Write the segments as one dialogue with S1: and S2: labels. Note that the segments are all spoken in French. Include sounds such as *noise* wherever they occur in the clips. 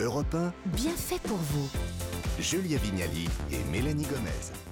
S1: Europe 1,
S2: Bien fait pour vous.
S1: Julia Vignali et Mélanie Gomez.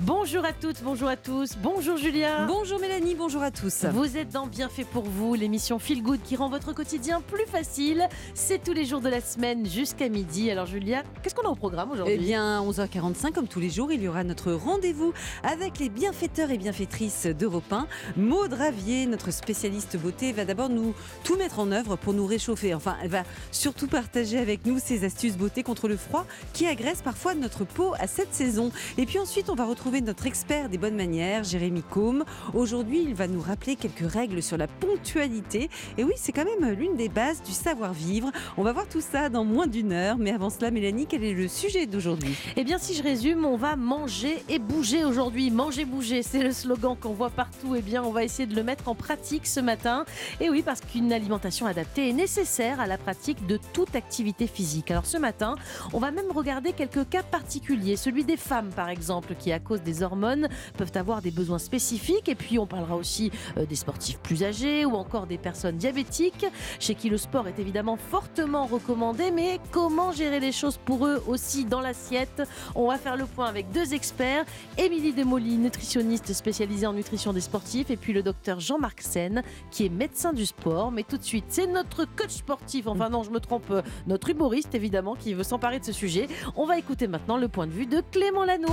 S3: Bonjour à toutes, bonjour à tous, bonjour Julia.
S4: Bonjour Mélanie, bonjour à tous.
S3: Vous êtes dans Bien fait pour vous, l'émission Feel Good qui rend votre quotidien plus facile. C'est tous les jours de la semaine jusqu'à midi. Alors Julia, qu'est-ce qu'on a au programme aujourd'hui?
S4: Eh bien, 11h45, comme tous les jours, il y aura notre rendez-vous avec les bienfaiteurs et bienfaitrices d'Europe 1. Maud Ravier, notre spécialiste beauté, va d'abord nous tout mettre en œuvre pour nous réchauffer. Enfin, elle va surtout partager avec nous ses astuces beauté contre le froid qui agresse parfois notre peau à cette saison. Et puis ensuite, on va retrouver notre expert des bonnes manières, Jérémy Combe. Aujourd'hui, il va nous rappeler quelques règles sur la ponctualité. Et oui, c'est quand même l'une des bases du savoir-vivre. On va voir tout ça dans moins d'une heure. Mais avant cela, Mélanie, quel est le sujet d'aujourd'hui?
S3: Eh bien, si je résume, on va manger et bouger aujourd'hui. Manger, bouger, c'est le slogan qu'on voit partout. Eh bien, on va essayer de le mettre en pratique ce matin. Et oui, parce qu'une alimentation adaptée est nécessaire à la pratique de toute activité physique. Alors ce matin, on va même regarder quelques cas particuliers. Celui des femmes, par exemple, qui à cause des hormones peuvent avoir des besoins spécifiques. Et puis, on parlera aussi euh, des sportifs plus âgés ou encore des personnes diabétiques, chez qui le sport est évidemment fortement recommandé. Mais comment gérer les choses pour eux aussi dans l'assiette? On va faire le point avec deux experts. Émilie Demoli, nutritionniste spécialisée en nutrition des sportifs, et puis le docteur Jean-Marc Sen, qui est médecin du sport. Mais tout de suite, c'est notre coach sportif, enfin non, je me trompe, euh, notre humoriste évidemment, qui veut s'emparer de ce sujet. On va écouter maintenant le point de vue de Clément Lano.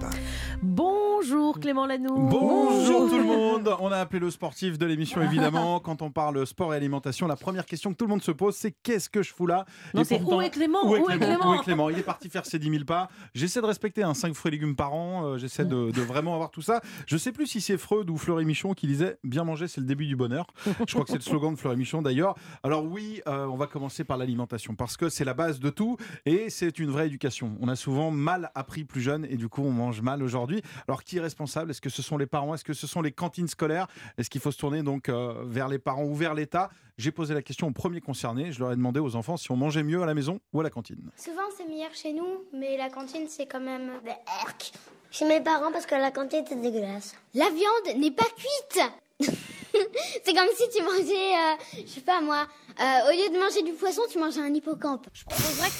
S1: Europe 1.
S3: Bonjour Clément Lano.
S5: Bonjour tout le *laughs* monde. On a appelé le sportif de l'émission évidemment. *laughs* Quand on parle sport et alimentation, la première question que tout le monde se pose, c'est qu'est-ce que je fous là?
S3: Non,
S5: Et
S3: c'est
S5: pourtant-
S3: où est Clément?
S5: Où est
S3: Où est
S5: Clément?
S3: Clément?
S5: Où est Clément? Il est parti faire ses 10 000 pas. J'essaie de respecter un 5 fruits et légumes par an. Euh, J'essaie de, de vraiment avoir tout ça. Je sais plus si c'est Freud ou Fleury Michon qui disait bien manger, c'est le début du bonheur. Je crois que c'est le slogan de Fleury Michon d'ailleurs. Alors oui, euh, on va commencer par l'alimentation parce que c'est la base de tout et c'est une vraie éducation. On a souvent mal appris plus jeune et du coup on mange mal aujourd'hui. Alors qui est responsable? Est-ce que ce sont les parents? Est-ce que ce sont les cantines scolaires? Est-ce qu'il faut se tourner donc euh, vers les parents ou vers l'État? J'ai posé la question aux premiers concernés. Je leur ai demandé aux enfants si on mangeait mieux à la maison ou à la cantine.
S6: Souvent c'est meilleur chez nous, mais la cantine c'est quand même. Chez mes parents parce que la cantine c'est dégueulasse. La viande n'est pas cuite *laughs* C'est comme si tu mangeais, euh, je sais pas moi, euh, au lieu de manger du poisson, tu mangeais un hippocampe.
S7: Je proposerais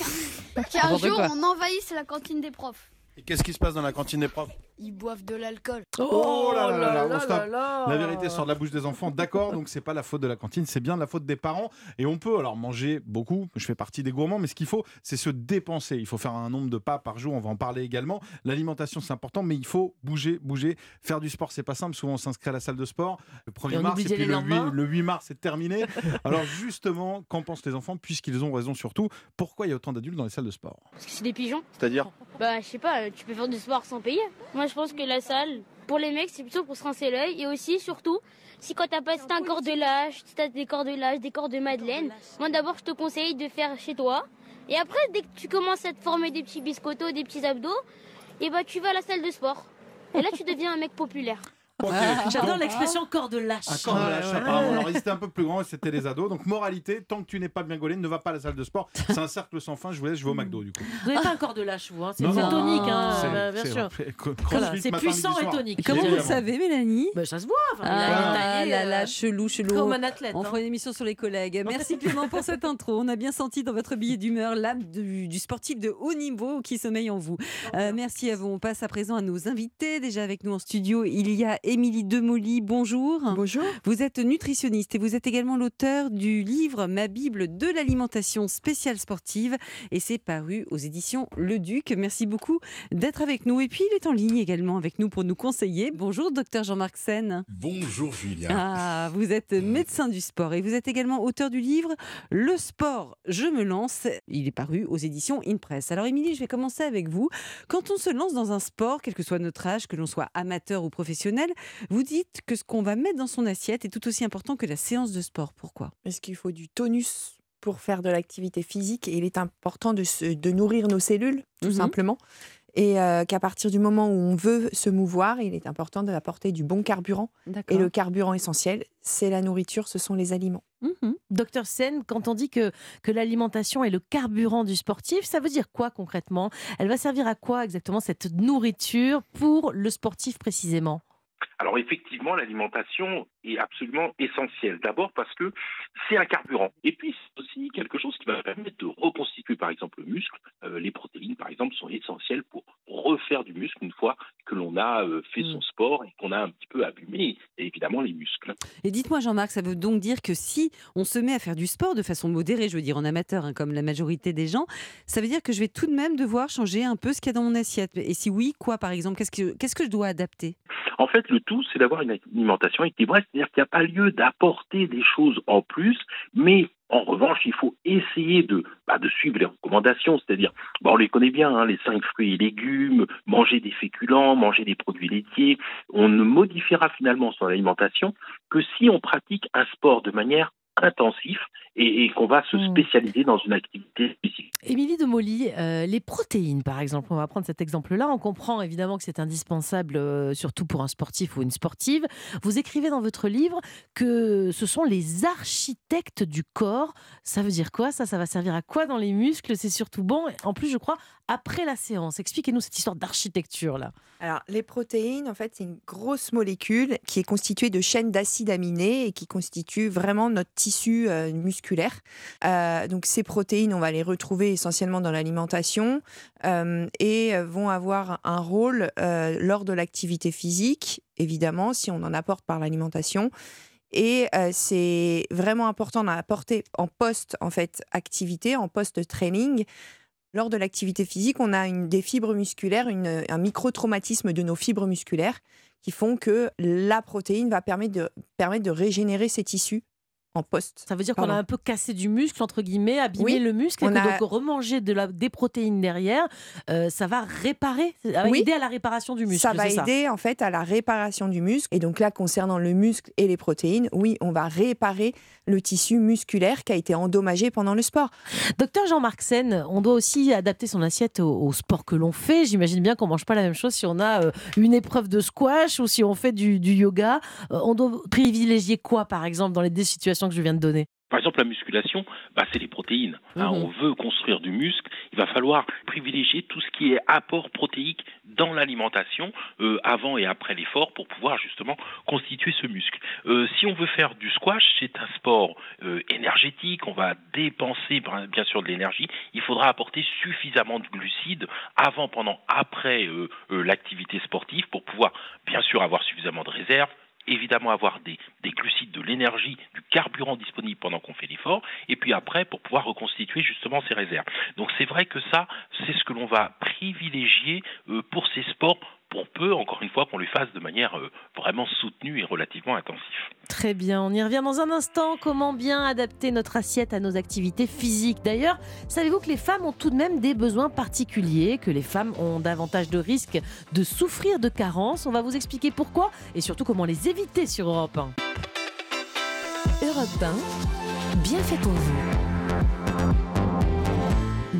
S7: qu'un *laughs* jour on envahisse la cantine des profs.
S5: Et qu'est-ce qui se passe dans la cantine des profs
S7: Ils boivent de l'alcool.
S5: Oh là là là là, on. La vérité sort de la bouche des enfants, d'accord, donc c'est pas la faute de la cantine, c'est bien la faute des parents. Et on peut alors manger beaucoup, je fais partie des gourmands, mais ce qu'il faut, c'est se dépenser. Il faut faire un nombre de pas par jour, on va en parler également. L'alimentation, c'est important, mais il faut bouger, bouger. Faire du sport, c'est pas simple. Souvent, on s'inscrit à la salle de sport le 1er
S3: Et on
S5: mars, et puis
S3: aller
S5: le
S3: le
S5: 8,
S3: lendemain.
S5: le 8 mars, c'est terminé. Alors justement, qu'en pensent les enfants, puisqu'ils ont raison surtout Pourquoi il y a autant d'adultes dans les salles de sport?
S8: Parce que c'est des pigeons.
S5: C'est-à-dire?
S8: Bah, je sais pas, tu peux faire du sport sans payer. Moi, je pense que la salle, pour les mecs, c'est plutôt pour se rincer l'œil. Et aussi, surtout, si quand t'as pas un corps de lâche, si t'as des corps de lâche, des corps de madeleine, moi d'abord, je te conseille de faire chez toi. Et après, dès que tu commences à te former des petits biscottos, des petits abdos, et bah, tu vas à la salle de sport. Et là, tu deviens un mec populaire.
S5: Ok.
S3: J'adore
S5: Donc,
S3: l'expression corps de lâche.
S5: Un corps de lâche, apparemment. Alors, ils étaient un peu plus grands et c'était les ados. Donc, moralité, tant que tu n'es pas bien gaulé, ne va pas à la salle de sport. C'est un cercle sans fin. Je vous laisse, je vais au McDo, du coup.
S3: Vous n'avez pas un corps de lâche, vous. hein. C'est tonique, hein,
S5: C'est-
S3: bah, bien sûr.
S5: c'est-
S3: puissant et tonique.
S4: Comment vous le savez, Mélanie
S3: Bah, ça se voit. Enfin,
S4: Ah
S3: taillé,
S4: là
S3: euh,
S4: là, chelou, chelou.
S3: Comme un athlète.
S4: On
S3: hein.
S4: fera une émission sur les collègues. Merci Clément pour cette intro. On a bien senti dans votre billet d'humeur l'âme du, du sportif de haut niveau qui sommeille en vous. Euh, merci à vous. On passe à présent à nos invités. Déjà avec nous en studio, il y a Émilie Demoli. Bonjour.
S9: Bonjour.
S4: Vous êtes nutritionniste et vous êtes également l'auteur du livre Ma Bible de l'alimentation spéciale sportive et c'est paru aux éditions Le Duc. Merci beaucoup d'être avec nous. Et puis il est en ligne également avec nous pour nous conseiller. Bonjour docteur Jean-Marc Sen.
S10: Bonjour Julien.
S4: Ah, vous êtes médecin du sport et vous êtes également auteur du livre Le sport, je me lance. Il est paru aux éditions InPress. Alors Émilie, je vais commencer avec vous. Quand on se lance dans un sport, quel que soit notre âge, que l'on soit amateur ou professionnel, vous dites que ce qu'on va mettre dans son assiette est tout aussi important que la séance de sport. Pourquoi?
S9: Est-ce qu'il faut du tonus pour faire de l'activité physique et il est important de, se- de nourrir nos cellules, tout
S4: Mhm.
S9: simplement. Et euh, qu'à partir du moment où on veut se mouvoir, il est important d'apporter du bon carburant. Et le carburant essentiel, c'est la nourriture, ce sont les aliments.
S4: Mhm.
S3: Docteur Sen, quand on dit que, que l'alimentation est le carburant du sportif, ça veut dire quoi concrètement? Elle va servir à quoi exactement cette nourriture pour le sportif précisément?
S2: Alors effectivement, l'alimentation est absolument essentielle. D'abord parce que c'est un carburant. Et puis c'est aussi quelque chose qui va permettre de reconstituer par exemple le muscle. Euh, les protéines par exemple sont essentielles pour refaire du muscle une fois que l'on a euh, fait
S4: Mm.
S2: son sport et qu'on a un petit peu abîmé évidemment les muscles.
S4: Et dites-moi, Jean-Marc, ça veut donc dire que si on se met à faire du sport de façon modérée, je veux dire en amateur, hein, comme la majorité des gens, ça veut dire que je vais tout de même devoir changer un peu ce qu'il y a dans mon assiette. Et si oui, quoi par exemple? Qu'est-ce que, qu'est-ce que je dois adapter?
S2: En fait, le tout, c'est d'avoir une alimentation équilibrée, c'est-à-dire qu'il n'y a pas lieu d'apporter des choses en plus, mais en revanche, il faut essayer de, bah, suivre les recommandations, c'est-à-dire, bah, on les connaît bien, hein, les cinq fruits et légumes, manger des féculents, manger des produits laitiers. On ne modifiera finalement son alimentation que si on pratique un sport de manière intensive et, et qu'on va se
S3: Mm.
S2: spécialiser dans une activité spécifique.
S3: Émilie de Molly, euh, les protéines, par exemple, on va prendre cet exemple-là. On comprend évidemment que c'est indispensable, euh, surtout pour un sportif ou une sportive. Vous écrivez dans votre livre que ce sont les architectes du corps. Ça veut dire quoi Ça, ça va servir à quoi dans les muscles? C'est surtout bon. En plus, je crois, après la séance. Expliquez-nous cette histoire d'architecture-là.
S9: Alors, les protéines, en fait, c'est une grosse molécule qui est constituée de chaînes d'acides aminés et qui constitue vraiment notre tissu euh, musculaire. Euh, donc, ces protéines, on va les retrouver essentiellement dans l'alimentation euh, et vont avoir un rôle lors de l'activité physique, évidemment, si on en apporte par l'alimentation. Et c'est vraiment important d'en apporter en post en fait activité, en post training. Lors de l'activité physique, on a des fibres musculaires, un micro-traumatisme de nos fibres musculaires qui font que la protéine va permettre de, permettre de régénérer ces tissus en post.
S3: Ça veut dire qu'on a un peu cassé du muscle, entre guillemets, abîmé
S9: Oui,
S3: le muscle, et que
S9: a-
S3: donc remanger de la, des protéines derrière, euh, ça va réparer, ça va
S9: Oui.
S3: aider à la réparation du muscle.
S9: ça va aider en fait à la réparation du muscle. Et donc là, concernant le muscle et les protéines, oui, on va réparer le tissu musculaire qui a été endommagé pendant le sport.
S3: Docteur Jean-Marc Sen, on doit aussi adapter son assiette au, sport que l'on fait. J'imagine bien qu'on mange pas la même chose si on a euh, une épreuve de squash ou si on fait du, yoga. Euh, on doit privilégier quoi, par exemple, dans les deux situations que je viens de donner?
S2: Exemple, la musculation, bah, c'est les protéines. hein.
S3: Mhm.
S2: on veut construire du muscle, il va falloir privilégier tout ce qui est apport protéique dans l'alimentation euh, avant et après l'effort pour pouvoir justement constituer ce muscle. Euh, si on veut faire du squash, c'est un sport euh, énergétique, on va dépenser bien bien sûr de l'énergie, il faudra apporter suffisamment de glucides avant, pendant, après l'activité sportive pour pouvoir bien sûr avoir suffisamment de réserves, évidemment avoir des, des glucides, de l'énergie, du carburant disponible pendant qu'on fait l'effort, et puis après pour pouvoir reconstituer justement ces réserves. Donc c'est vrai que ça, c'est ce que l'on va privilégier euh, pour ces sports, pour peu, encore une fois, qu'on les fasse de manière euh, vraiment soutenue et relativement intensive.
S3: Très bien, on y revient dans un instant. Comment bien adapter notre assiette à nos activités physiques? D'ailleurs, savez-vous que les femmes ont tout de même des besoins particuliers, que les femmes ont davantage de risques de souffrir de carences? On va vous expliquer pourquoi et surtout comment les éviter sur Europe 1.
S10: Europe 1, bien fait pour vous.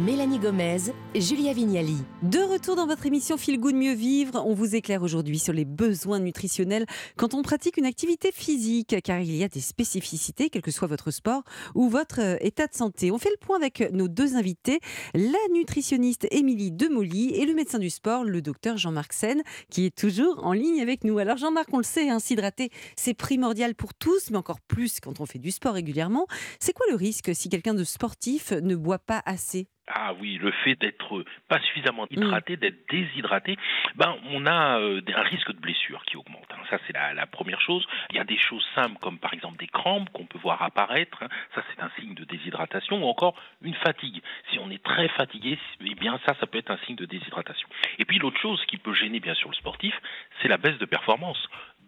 S10: Mélanie Gomez, Julia Vignali.
S4: De retour dans votre émission Feel Good Mieux Vivre, on vous éclaire aujourd'hui sur les besoins nutritionnels quand on pratique une activité physique, car il y a des spécificités, quel que soit votre sport ou votre euh, état de santé. On fait le point avec nos deux invités, la nutritionniste Émilie Demolly et le médecin du sport, le docteur Jean-Marc Sen, qui est toujours en ligne avec nous. Alors Jean-Marc, on le sait, hein, s'hydrater, c'est primordial pour tous, mais encore plus quand on fait du sport régulièrement. C'est quoi le risque si quelqu'un de sportif ne boit pas assez?
S2: Ah oui, le fait d'être pas suffisamment hydraté, d'être déshydraté, ben on a euh, un risque de blessure qui augmente. hein. Ça c'est la, la première chose. Il y a des choses simples comme par exemple des crampes qu'on peut voir apparaître. hein. Ça c'est un signe de déshydratation ou encore une fatigue. Si on est très fatigué, eh bien ça ça peut être un signe de déshydratation. Et puis l'autre chose qui peut gêner bien sûr le sportif, c'est la baisse de performance.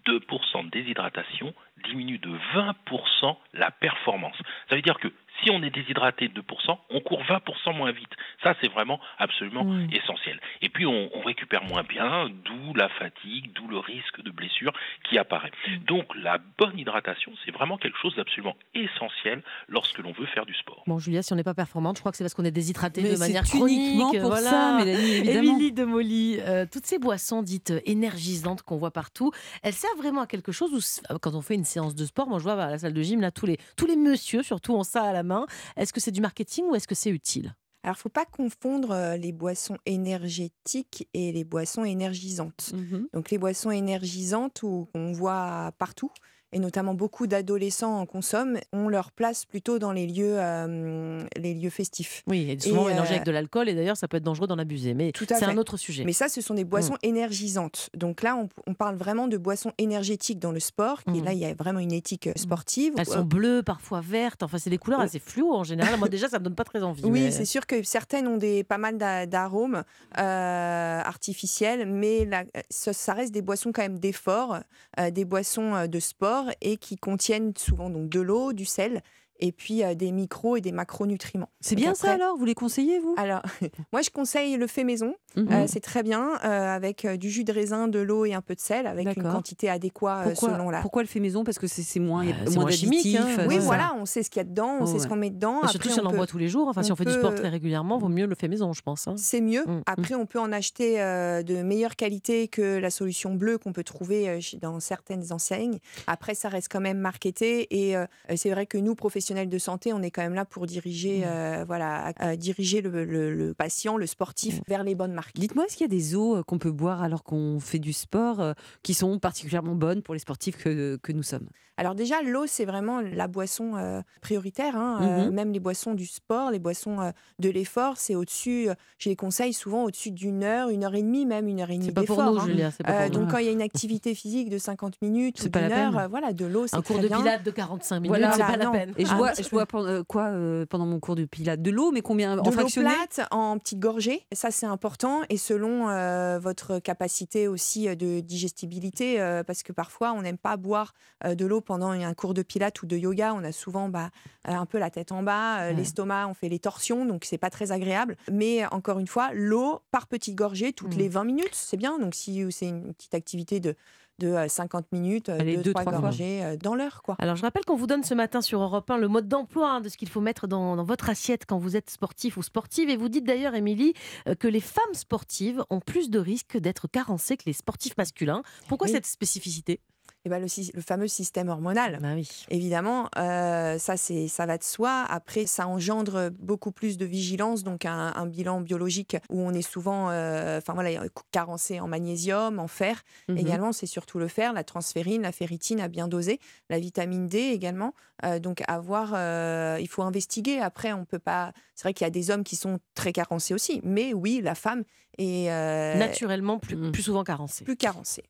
S2: 2% de déshydratation diminue de 20% la performance. Ça veut dire que si on est déshydraté de 2%, on court 20% moins vite. Ça, c'est vraiment absolument essentiel. Et puis, on, on récupère moins bien, d'où la fatigue, d'où le risque de blessure qui apparaît. Donc, la bonne hydratation, c'est vraiment quelque chose d'absolument essentiel lorsque l'on veut faire du sport.
S3: Bon, Julia, si on n'est pas performante, je crois que c'est parce qu'on est déshydraté
S4: Mais
S3: de manière chronique.
S4: pour
S3: voilà.
S4: ça, Mélanie, évidemment.
S3: Émilie de Molly, euh, toutes ces boissons dites énergisantes qu'on voit partout, elles servent vraiment à quelque chose c- quand on fait une séance de sport, moi je vois à la salle de gym, là, tous les, tous les messieurs, surtout, ont ça à la main. Est-ce que c'est du marketing ou est-ce que c'est utile?
S9: Alors, faut pas confondre euh, les boissons énergétiques et les boissons énergisantes.
S4: Mhm.
S9: Donc, les boissons énergisantes où on voit partout, et notamment beaucoup d'adolescents en consomment, ont leur place plutôt dans les lieux, euh, les lieux festifs.
S3: Oui, et souvent
S9: Et,
S3: mélangé
S9: euh,
S3: avec de l'alcool, et d'ailleurs, ça peut être dangereux d'en abuser. Mais c'est un autre sujet.
S9: Mais ça, ce sont des boissons
S3: Mm.
S9: énergisantes. Donc là, on, on parle vraiment de boissons énergétiques dans le sport. Et
S3: Mm.
S9: là, il y a vraiment une éthique euh, sportive.
S3: Elles sont bleues, parfois vertes. Enfin, c'est des couleurs assez fluo en général. Moi, déjà, ça me donne pas très envie.
S9: Oui,
S3: mais-
S9: c'est sûr que certaines ont des, pas mal d'a- d'arômes euh, artificiels, mais la- ça, ça reste des boissons quand même d'effort, euh, des boissons de sport et qui contiennent souvent donc de l'eau, du sel et puis euh, des micros et des macronutriments.
S4: C'est bien ça alors? Vous les conseillez, vous?
S9: Alors, *laughs* moi je conseille le fait maison.
S4: Mhm.
S9: Euh, c'est très bien euh, avec du jus de raisin, de l'eau et un peu de sel, avec une quantité adéquate
S4: pourquoi,
S9: selon la.
S4: pourquoi le fait maison? Parce que c'est c'est moins, il y a
S3: Euh, c'est
S4: moins
S3: moins chimique, hein,
S9: Oui, voilà, on sait ce qu'il y a dedans, on sait ce qu'on met dedans.
S3: Surtout
S9: Après,
S3: si on en
S9: peut-
S3: boit tous les jours. Enfin, si
S9: on
S3: fait du sport très régulièrement, vaut mieux le fait maison, je pense. hein.
S9: C'est mieux.
S3: Mm, mm.
S9: Après, on peut en acheter euh, de meilleure qualité que la solution bleue qu'on peut trouver euh, dans certaines enseignes. Après, ça reste quand même marketé. Et euh, c'est vrai que nous, professionnels de santé, on est quand même là pour diriger, euh, voilà, diriger le, le- le patient, le sportif, vers les bonnes marques.
S4: Dites-moi, est-ce qu'il y a des eaux euh, qu'on peut boire alors qu'on fait du sport euh, qui sont particulièrement bonnes pour les sportifs que, que nous sommes?
S9: Alors déjà, l'eau, c'est vraiment la boisson prioritaire. hein.
S4: Mhm.
S9: même les boissons du sport, les boissons de l'effort, c'est au-dessus, je les conseille souvent au-dessus d'une heure, une heure et demie, même une heure et demie
S3: C'est pas pour
S9: d'effort,
S3: nous,
S9: hein.
S3: Julia. Pas pour nous.
S9: donc quand il y a une activité physique de 50 minutes ou d'une heure, voilà, de l'eau, c'est
S3: Un cours de pilates de 45 minutes,
S4: Voilà,
S3: c'est pas la peine.
S4: Et je
S9: Ah,
S4: bois, je bois euh, quoi euh, pendant mon cours de pilates? De l'eau, mais combien? En
S9: de l'eau
S4: fractionné?
S9: plate en petites gorgées, ça c'est important et selon euh, votre capacité aussi de digestibilité, euh, parce que parfois on n'aime pas boire de l'eau pendant un cours de pilates ou de yoga, on a souvent bah, un peu la tête en bas,
S3: Ouais.
S9: l'estomac, on fait les torsions, donc c'est pas très agréable. Mais encore une fois, l'eau par petites gorgées toutes
S3: Mm.
S9: les 20 minutes, c'est bien. Donc si c'est une petite activité de de euh, 50 minutes,
S4: Allez,
S9: 2
S4: deux,
S9: trois
S4: trois
S9: gorgées euh, dans l'heure quoi.
S3: Alors, je rappelle qu'on vous donne ce matin sur Europe 1 le mode d'emploi hein, de ce qu'il faut mettre dans, dans votre assiette quand vous êtes sportif ou sportive. Et vous dites d'ailleurs, Émilie, euh, que les femmes sportives ont plus de risques d'être carencées que les sportifs masculins. Pourquoi
S9: Oui.
S3: cette spécificité?
S9: Et ben le, fameux système hormonal.
S3: Bah oui.
S9: Évidemment, euh, ça, ça va de soi. Après, ça engendre beaucoup plus de vigilance, donc un, un bilan biologique où on est souvent euh, voilà, carencé en magnésium, en fer.
S4: Mhm.
S9: Également, c'est surtout le fer, la transférine, la ferritine à bien doser, la vitamine D également. Euh, donc, avoir, euh, il faut investiguer. Après, on peut pas. C'est vrai qu'il y a des hommes qui sont très carencés aussi, mais oui, la femme est euh,
S3: Naturellement, plus,
S4: Mm.
S3: plus souvent carencée.
S9: plus.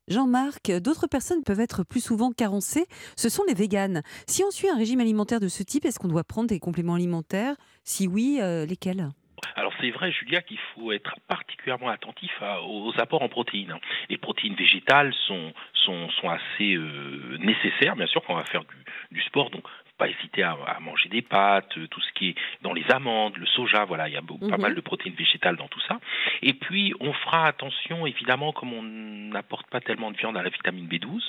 S4: Jean-Marc, d'autres personnes peuvent être plus souvent carencées. Ce sont les véganes. Si on suit un régime alimentaire de ce type, est-ce qu'on doit prendre des compléments alimentaires? Si oui, euh, lesquels?
S2: Alors c'est vrai, Julia, qu'il faut être particulièrement attentif à- aux apports en protéines. Les protéines végétales sont, sont, sont assez euh, nécessaires, bien sûr, quand on va faire du, du sport. Donc pas hésiter à, à manger des pâtes, euh, tout ce qui est dans les amandes, le soja, voilà, il y a beau- pas
S4: Mhm.
S2: mal de protéines végétales dans tout ça. Et puis on fera attention, évidemment, comme on n'apporte pas tellement de viande à la vitamine B12,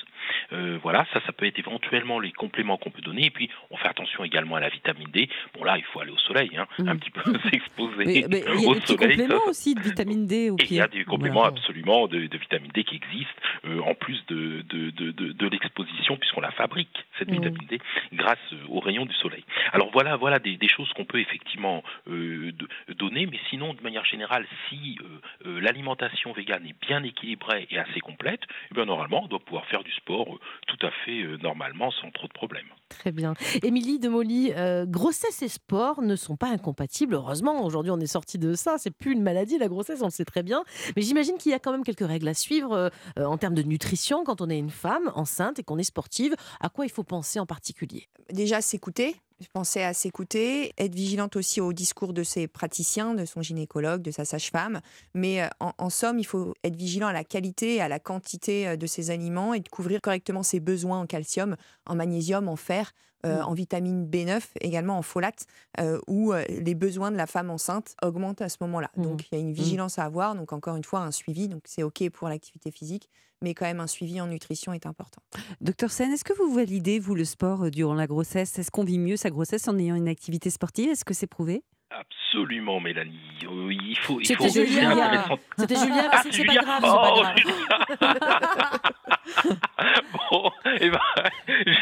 S2: euh, voilà, ça, ça peut être éventuellement les compléments qu'on peut donner. Et puis on fait attention également à la vitamine D. Bon là, il faut aller au soleil, hein,
S4: Mhm.
S2: un petit peu *laughs* s'exposer
S4: Mais- mais Il y a
S2: au
S4: des compléments
S2: ça-
S4: aussi de vitamine D au
S2: il y a des compléments
S3: Voilà.
S2: absolument de, de vitamine D qui existent, euh, en plus de, de, de l'exposition, puisqu'on la fabrique, cette vitamine D, grâce aux rayons du soleil. Alors voilà, voilà des, des choses qu'on peut effectivement euh, de- donner, mais sinon, de manière générale, si euh, euh, l'alimentation végane est bien équilibrée et assez complète, eh bien, normalement, on doit pouvoir faire du sport tout à fait normalement, sans trop de problèmes.
S3: Très bien. Émilie de Molly, grossesse et sport ne sont pas incompatibles. Heureusement, aujourd'hui, on est sorti de ça. C'est plus une maladie, la grossesse, on le sait très bien. Mais j'imagine qu'il y a quand même quelques règles à suivre en termes de nutrition quand on est une femme enceinte et qu'on est sportive. À quoi il faut en particulier?
S9: Déjà s'écouter, penser à s'écouter, être vigilante aussi au discours de ses praticiens, de son gynécologue, de sa sage-femme. Mais euh, en, en somme, il faut être vigilant à la qualité et à la quantité euh, de ses aliments et de couvrir correctement ses besoins en calcium, en magnésium, en fer. euh,
S3: Mm.
S9: en vitamine B9, également en folate, euh, où euh, les besoins de la femme enceinte augmentent à ce moment-là.
S3: Mm.
S9: Donc il y a une vigilance à avoir, donc encore une fois un suivi, donc c'est OK pour l'activité physique, mais quand même un suivi en nutrition est important.
S4: Docteur Sen, est-ce que vous validez, vous, le sport durant la grossesse? Est-ce qu'on vit mieux sa grossesse en ayant une activité sportive Est-ce que c'est prouvé?
S2: Absolument, Mélanie. Euh, il faut, il
S3: C'était
S2: faut, c'est
S3: Julia.
S2: intéressant.
S3: C'était Julia,
S2: Ah,
S3: c'est pas grave, c'est
S2: Oh,
S3: pas grave. *laughs*
S2: bon, eh ben,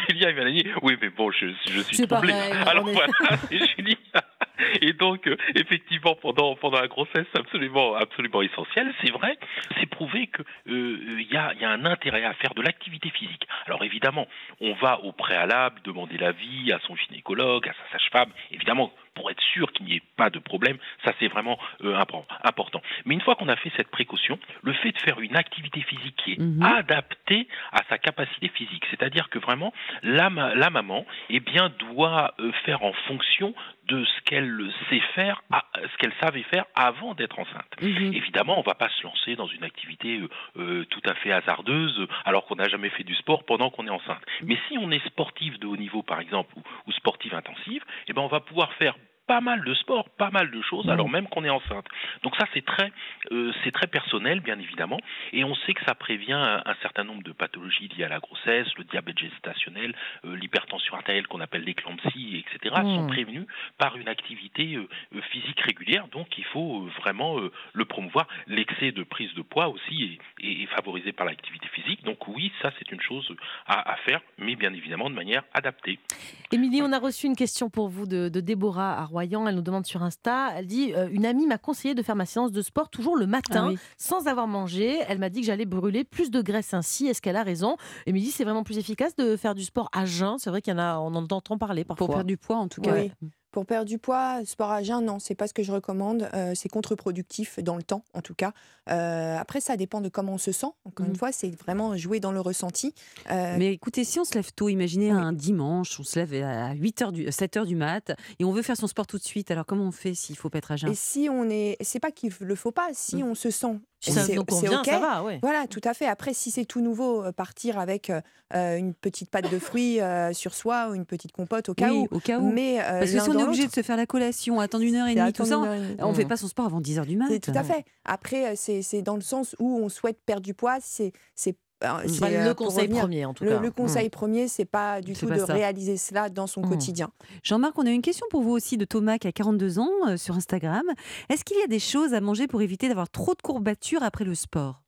S2: Julia et Mélanie, oui, mais bon, je, je suis troublé. Alors voilà, c'est *laughs* Julia. *laughs* Et donc, euh, effectivement, pendant, pendant la grossesse, c'est absolument, absolument essentiel. C'est vrai, c'est prouvé qu'il euh, y, a, y a un intérêt à faire de l'activité physique. Alors évidemment, on va au préalable demander l'avis à son gynécologue, à sa sage-femme, évidemment, pour être sûr qu'il n'y ait pas de problème. Ça, c'est vraiment euh, impor- important. Mais une fois qu'on a fait cette précaution, le fait de faire une activité physique qui est
S4: Mhm.
S2: adaptée à sa capacité physique, c'est-à-dire que vraiment, la, ma- la maman eh bien, doit euh, faire en fonction de ce qu'elle sait faire, ce qu'elle savait faire avant d'être enceinte.
S4: Mhm.
S2: Évidemment, on ne va pas se lancer dans une activité euh, tout à fait hasardeuse alors qu'on n'a jamais fait du sport pendant qu'on est enceinte. Mais si on est sportif de haut niveau, par exemple, ou, ou sportive intensive, eh ben, on va pouvoir faire pas mal de sport, pas mal de choses, alors même qu'on est enceinte. Donc ça, c'est très, euh, c'est très personnel, bien évidemment, et on sait que ça prévient un, un certain nombre de pathologies liées à la grossesse, le diabète gestationnel, euh, l'hypertension artérielle qu'on appelle l'éclampsie, etc.
S3: Mm.
S2: sont prévenus par une activité euh, physique régulière. Donc il faut vraiment le promouvoir. L'excès de prise de poids aussi est, favorisé par l'activité physique. Donc oui, ça c'est une chose à, à faire, mais bien évidemment de manière adaptée.
S3: Émilie, on a reçu une question pour vous de, de Déborah à Royan. Elle nous demande sur Insta. Elle dit euh, Une amie m'a conseillé de faire ma séance de sport toujours le matin,
S4: Ah oui.
S3: sans avoir mangé. Elle m'a dit que j'allais brûler plus de graisse ainsi. Est-ce qu'elle a raison? Émilie, c'est vraiment plus efficace de faire du sport à jeun? C'est vrai qu'il y en a, on en entend parler parfois.
S4: Pour perdre du poids, en tout cas.
S9: Oui. Pour perdre du poids, sport à jeun, non, c'est pas ce que je recommande. Euh, c'est contre-productif dans le temps, en tout cas. Euh, après, ça dépend de comment on se sent. Encore une fois, c'est vraiment jouer dans le ressenti. Euh,
S4: Mais écoutez, si on se lève tôt, imaginez un dimanche, on se lève à 8 heures du, 7 heures du mat et on veut faire son sport tout de suite, alors comment on fait s'il faut pas être à jeun?
S9: Et si on est, c'est pas qu'il le faut pas. Si
S4: Mm.
S9: on se sent,
S3: Si ça nous convient, va, ouais.
S9: Voilà, tout à fait. Après, si c'est tout nouveau, euh, partir avec euh, euh, une petite pâte de fruits euh, sur soi ou une petite compote au cas
S4: Oui,
S9: où.
S4: au cas où.
S9: Mais
S4: Parce que si on est obligé de se faire la collation, attendre une heure et demie, tout ça, on fait
S3: Mm.
S4: pas son sport avant 10 heures du mat.
S9: C'est tout à fait. Après, c'est c'est dans le sens où on souhaite perdre du poids. C'est euh,
S3: pas
S9: c'est,
S3: le
S9: euh,
S3: conseil
S9: revenir-
S3: premier, en tout
S9: le,
S3: cas.
S9: le conseil premier, c'est pas du tout
S4: pas
S9: de
S4: ça.
S9: réaliser cela dans son
S3: Mm.
S9: quotidien.
S4: Jean-Marc, on a une question pour vous aussi de Thomas qui a 42 ans euh, sur Instagram. Est-ce qu'il y a des choses à manger pour éviter d'avoir trop de courbatures après le sport?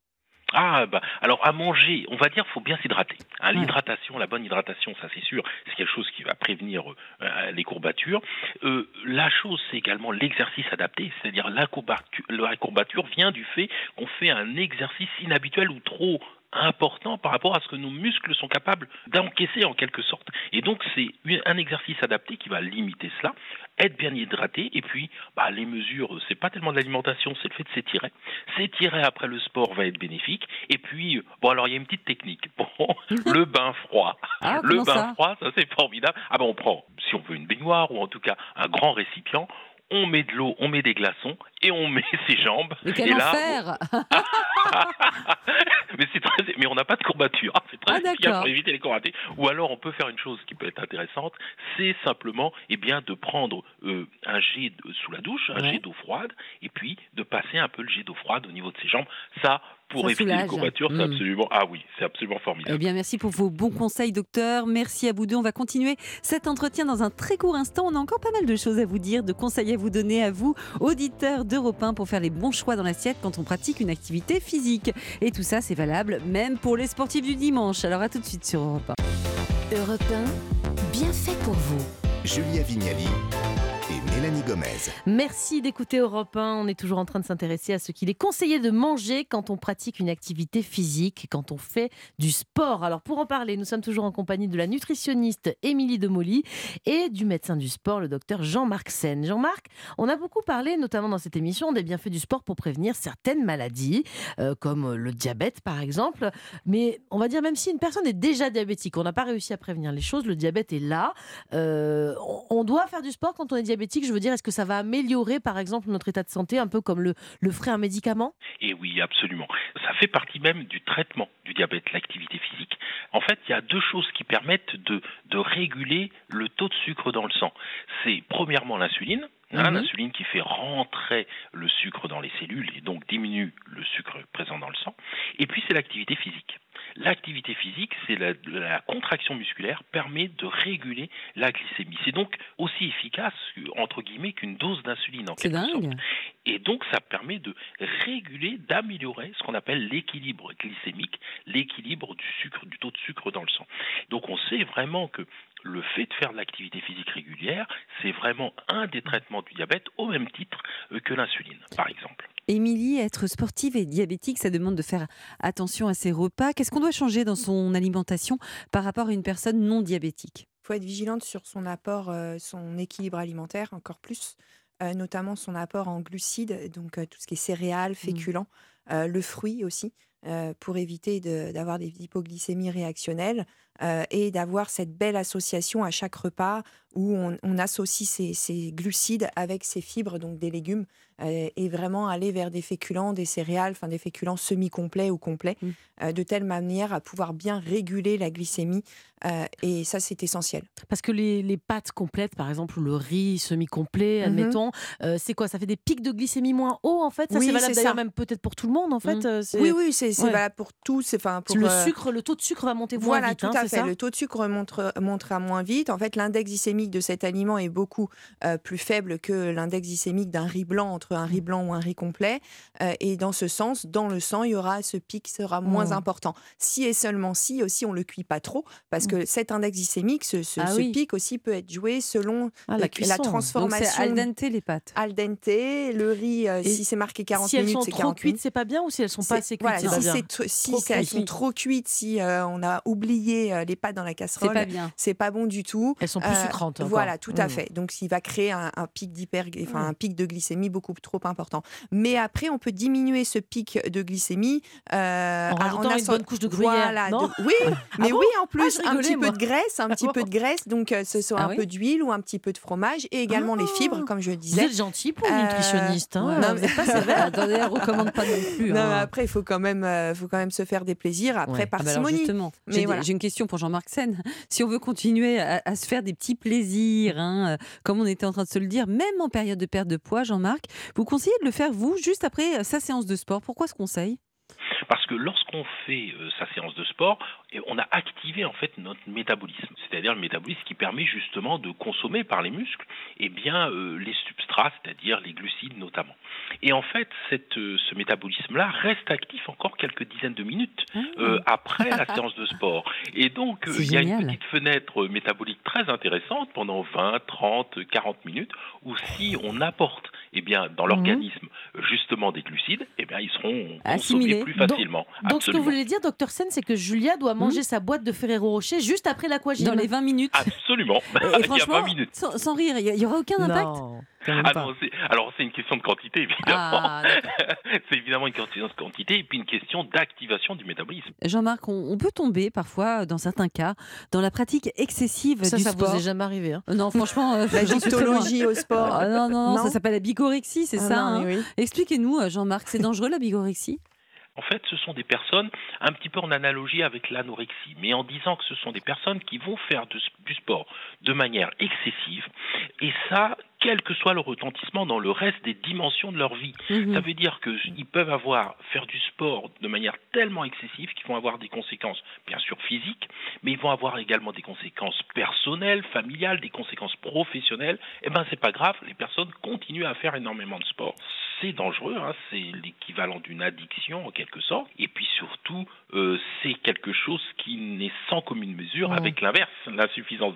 S2: Ah, bah, alors à manger, on va dire, faut bien s'hydrater. Hein,
S4: Ouais.
S2: L'hydratation, la bonne hydratation, ça c'est sûr, c'est quelque chose qui va prévenir euh, les courbatures. Euh, la chose, c'est également l'exercice adapté, c'est-à-dire la courbature, la courbature vient du fait qu'on fait un exercice inhabituel ou trop important par rapport à ce que nos muscles sont capables d'encaisser en quelque sorte. Et donc c'est un exercice adapté qui va limiter cela, être bien hydraté et puis bah, les mesures, c'est pas tellement de l'alimentation, c'est le fait de s'étirer. S'étirer après le sport va être bénéfique. Et puis bon alors il y a une petite technique. *laughs* Bon, le bain froid.
S4: Ah,
S2: le bain
S4: ça?
S2: froid, ça c'est formidable. Ah ben on prend, si on veut une baignoire ou en tout cas un grand récipient, on met de l'eau, on met des glaçons et on met *laughs* ses jambes.
S4: Mais quel
S2: et là,
S4: enfer *laughs*
S2: mais c'est très, mais on n'a pas de courbature. *laughs* C'est très
S4: Ah,
S2: pour éviter les courbatures. Ou alors on peut faire une chose qui peut être intéressante, c'est simplement, eh bien, de prendre euh, un jet de- sous la douche, un
S4: Ouais.
S2: jet d'eau froide, et puis de passer un peu le jet d'eau froide au niveau de ses jambes. Ça, pour
S4: Ça
S2: éviter
S4: soulage.
S2: les courbatures, c'est
S4: Mm.
S2: absolument, ah oui, c'est absolument formidable.
S4: Eh bien, merci pour vos bons conseils, docteur. Merci à vous deux. On va continuer cet entretien dans un très court instant. On a encore pas mal de choses à vous dire, de conseils à vous donner à vous, auditeurs d'Europe 1, pour faire les bons choix dans l'assiette quand on pratique une activité physique. Et tout ça, c'est valable même pour les sportifs du dimanche. Alors à tout de suite sur Europe 1.
S10: Europe 1, bien fait pour vous.
S1: Julia Vignali Mélanie Gomez.
S3: Merci d'écouter Europe 1. On est toujours en train de s'intéresser à ce qu'il est conseillé de manger quand on pratique une activité physique, quand on fait du sport. Alors pour en parler, nous sommes toujours en compagnie de la nutritionniste Émilie Demoli et du médecin du sport, le docteur Jean-Marc Sen. Jean-Marc, on a beaucoup parlé, notamment dans cette émission, des bienfaits du sport pour prévenir certaines maladies, euh, comme le diabète par exemple. Mais on va dire, même si une personne est déjà diabétique, on n'a pas réussi à prévenir les choses, le diabète est là. Euh, on- doit faire du sport quand on est diabétique. Je veux dire, est-ce que ça va améliorer, par exemple, notre état de santé, un peu comme le, le ferait un médicament?
S2: Et oui, absolument. Ça fait partie même du traitement du diabète, l'activité physique. En fait, il y a deux choses qui permettent de réguler le taux de sucre dans le sang. C'est premièrement l'insuline. Hein. L'insuline qui fait rentrer le sucre dans les cellules et donc diminue le sucre présent dans le sang. Et puis c'est l'activité physique. l'activité physique, c'est la, la contraction musculaire permet de réguler la glycémie. C'est donc aussi efficace entre guillemets qu'une dose d'insuline en
S4: C'est
S2: quelque sorte.
S4: dingue.
S2: Et donc, ça permet de réguler, d'améliorer ce qu'on appelle l'équilibre glycémique, l'équilibre du sucre, du taux de sucre dans le sang. Donc, on sait vraiment que le fait de faire de l'activité physique régulière, c'est vraiment un des traitements du diabète au même titre euh, que l'insuline, par exemple.
S4: Émilie, être sportive et diabétique, ça demande de faire attention à ses repas. Qu'est-ce qu'on doit changer dans son alimentation par rapport à une personne non diabétique?
S9: Il faut être vigilante sur son apport, euh, son équilibre alimentaire encore plus, euh, notamment son apport en glucides, donc euh, tout ce qui est céréales, féculents, euh, le fruit aussi, euh, pour éviter d'avoir des hypoglycémies réactionnelles euh, et d'avoir cette belle association à chaque repas où on, associe ces, glucides avec ces fibres, donc des légumes, et vraiment aller vers des féculents, des céréales, enfin des féculents semi-complets ou complets,
S4: Mm.
S9: euh, de telle manière à pouvoir bien réguler la glycémie. euh, et ça, c'est essentiel.
S3: Parce que les, les pâtes complètes, par exemple, ou le riz semi-complet,
S9: Mhm.
S3: admettons, euh, c'est quoi? Ça fait des pics de glycémie moins hauts, en fait? Ça,
S9: Oui,
S3: c'est valable d'ailleurs même peut-être pour tout le monde, en fait euh, c'est-
S9: Oui, oui, c'est
S3: Ouais.
S9: valable pour tout. Enfin, pour
S3: le
S9: euh,
S3: sucre, le taux de sucre va monter moins
S9: Voilà,
S3: vite,
S9: tout
S3: hein,
S9: à fait. Le taux de sucre montre, montera moins vite. En fait, l'index glycémique de cet aliment est beaucoup euh, plus faible que l'index glycémique d'un riz blanc, entre un riz
S3: Mm.
S9: blanc ou un riz complet. Euh, et dans ce sens, dans le sang, il y aura ce pic sera moins
S3: Mm.
S9: important. Si et seulement si, aussi, on le cuit pas trop, parce que cet index glycémique, ce, ce-
S4: Ah
S9: ce
S4: oui.
S9: pic aussi peut être joué selon
S3: Ah, la
S9: la.
S4: Donc
S9: transformation.
S4: al dente les pâtes.
S9: al dente, le riz, euh, si c'est marqué 40
S3: Si elles
S9: minutes,
S3: sont
S9: c'est
S3: trop
S9: 40
S3: cuites,
S9: minutes.
S3: c'est pas bien ou si elles sont pas assez cuites,
S9: voilà,
S3: pas
S9: si,
S3: bien? Trop
S9: elles sont
S3: cuites.
S9: trop cuites, si euh, on a oublié euh, les pâtes dans la casserole,
S4: pas bien.
S9: c'est pas bon du tout.
S3: Elles sont plus
S9: Euh,
S3: sucrantes.
S9: Voilà, tout à
S3: Mm.
S9: fait. Donc, il va créer un, un pic d'hyper, enfin
S3: Mm.
S9: un pic de glycémie beaucoup trop important. Mais après, on peut diminuer ce pic de glycémie euh,
S3: En rajoutant une bonne couche de gruyère,
S9: Voilà,
S3: non
S9: de- oui, *laughs* mais
S3: bon
S9: oui, en plus,
S3: je
S9: un petit
S3: moi.
S9: peu de graisse, un
S3: Ah
S9: petit peu de graisse, donc euh, ce soit
S4: Ah
S9: un
S4: oui
S9: peu d'huile ou un petit peu de fromage et également les fibres, comme je
S3: Vous
S9: disais.
S3: êtes gentil pour une
S9: Euh,
S3: nutritionniste. hein,
S4: ouais.
S3: Vous
S9: Non, mais-
S3: êtes pas sévère. *laughs*
S4: Attendez, elle recommande pas non plus.
S9: Non,
S4: hein.
S9: mais après, il faut quand même, euh, faut quand même se faire des plaisirs. Après,
S3: Ouais.
S4: Ah bah
S9: parcimonie.
S4: justement,
S9: Mais
S4: j'ai
S9: voilà.
S4: j'ai une question pour Jean-Marc Sen. Si on veut continuer à, à se faire des petits plaisirs, hein, comme on était en train de se le dire, même en période de perte de poids, Jean-Marc, vous conseillez de le faire vous juste après euh, sa séance de sport. Pourquoi ce conseil?
S2: Parce que lorsqu'on fait euh, sa séance de sport, on a activé en fait notre métabolisme, c'est-à-dire le métabolisme qui permet justement de consommer par les muscles eh bien, euh, les substrats, c'est-à-dire les glucides notamment. Et en fait, cette, euh, ce métabolisme-là reste actif encore quelques dizaines de minutes euh, après la *laughs* séance de sport. Et donc, il y a une petite fenêtre métabolique très intéressante pendant 20, 30, 40 minutes où si on apporte eh bien, dans l'organisme euh, justement des glucides, eh bien, ils seront
S4: Assimilés.
S2: consommés plus
S3: Donc-
S2: facilement.
S3: Donc, ce que vous voulez dire, docteur Sen, c'est que Julia doit manger sa boîte de Ferrero Rocher juste après l'aquagym.
S4: Dans les 20 minutes
S2: Absolument. *laughs*
S4: Et
S2: Il y a 20
S4: franchement,
S2: minutes.
S4: sans, sans rire, il n'y aura aucun impact
S3: Non,
S2: Ah non, alors c'est une question de quantité évidemment.
S4: Ah, *laughs*
S2: c'est évidemment une question de quantité et puis une question d'activation du métabolisme.
S4: Jean-Marc, on, on peut tomber parfois, dans certains cas, dans la pratique excessive
S3: Ça,
S4: du
S3: ça
S4: sport.
S3: vous est jamais arrivé. hein.
S4: Euh, Non, franchement, euh, *laughs*
S9: La gynécologie au sport.
S4: Ah, non, non, non,
S9: Non
S4: ça s'appelle la bigorexie, c'est
S9: Ah
S4: ça hein
S9: oui.
S4: Expliquez-nous, euh, Jean-Marc, c'est dangereux la bigorexie?
S2: En fait, ce sont des personnes un petit peu en analogie avec l'anorexie, mais en disant que ce sont des personnes qui vont faire de- du sport de manière excessive, et ça, quel que soit le retentissement dans le reste des dimensions de leur vie.
S4: Mhm.
S2: Ça veut dire qu'ils peuvent avoir faire du sport de manière tellement excessive qu'ils vont avoir des conséquences, bien sûr physiques, mais ils vont avoir également des conséquences personnelles, familiales, des conséquences professionnelles. Eh ben c'est pas grave, les personnes continuent à faire énormément de sport. C'est dangereux, hein, c'est l'équivalent d'une addiction en quelque sorte. Et puis surtout, euh, c'est quelque chose qui n'est sans commune mesure
S3: Ouais.
S2: avec l'inverse, l'insuffisance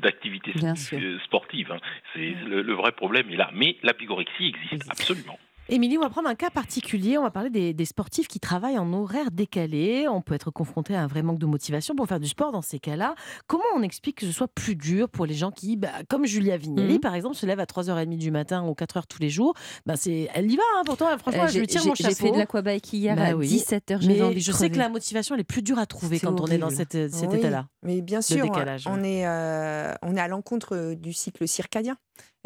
S2: d'activité euh, sportive. hein. C'est le, le vrai problème est là. Mais la bigorexie existe absolument.
S3: Émilie, on va prendre un cas particulier. On va parler des, des sportifs qui travaillent en horaire décalé. On peut être confronté à un vrai manque de motivation pour faire du sport dans ces cas-là. Comment on explique que ce soit plus dur pour les gens qui, bah, comme Julia Vignali,
S4: Mhm.
S3: par exemple, se lève à 3h30 du matin ou 4h tous les jours bah, c'est, Elle y va, hein, pourtant, franchement,
S4: Euh,
S3: je lui tire mon chapeau.
S4: J'ai fait de l'aquabike hier
S3: Bah
S4: à
S3: oui.
S4: 17h, j'avais
S3: Mais
S4: envie
S3: je sais que la motivation, elle est plus dure à trouver quand on est dans cette- cet
S9: Oui,
S3: état-là.
S9: Mais bien sûr,
S3: décalage,
S9: on,
S3: ouais.
S9: est, euh, on est à l'encontre euh, du cycle circadien.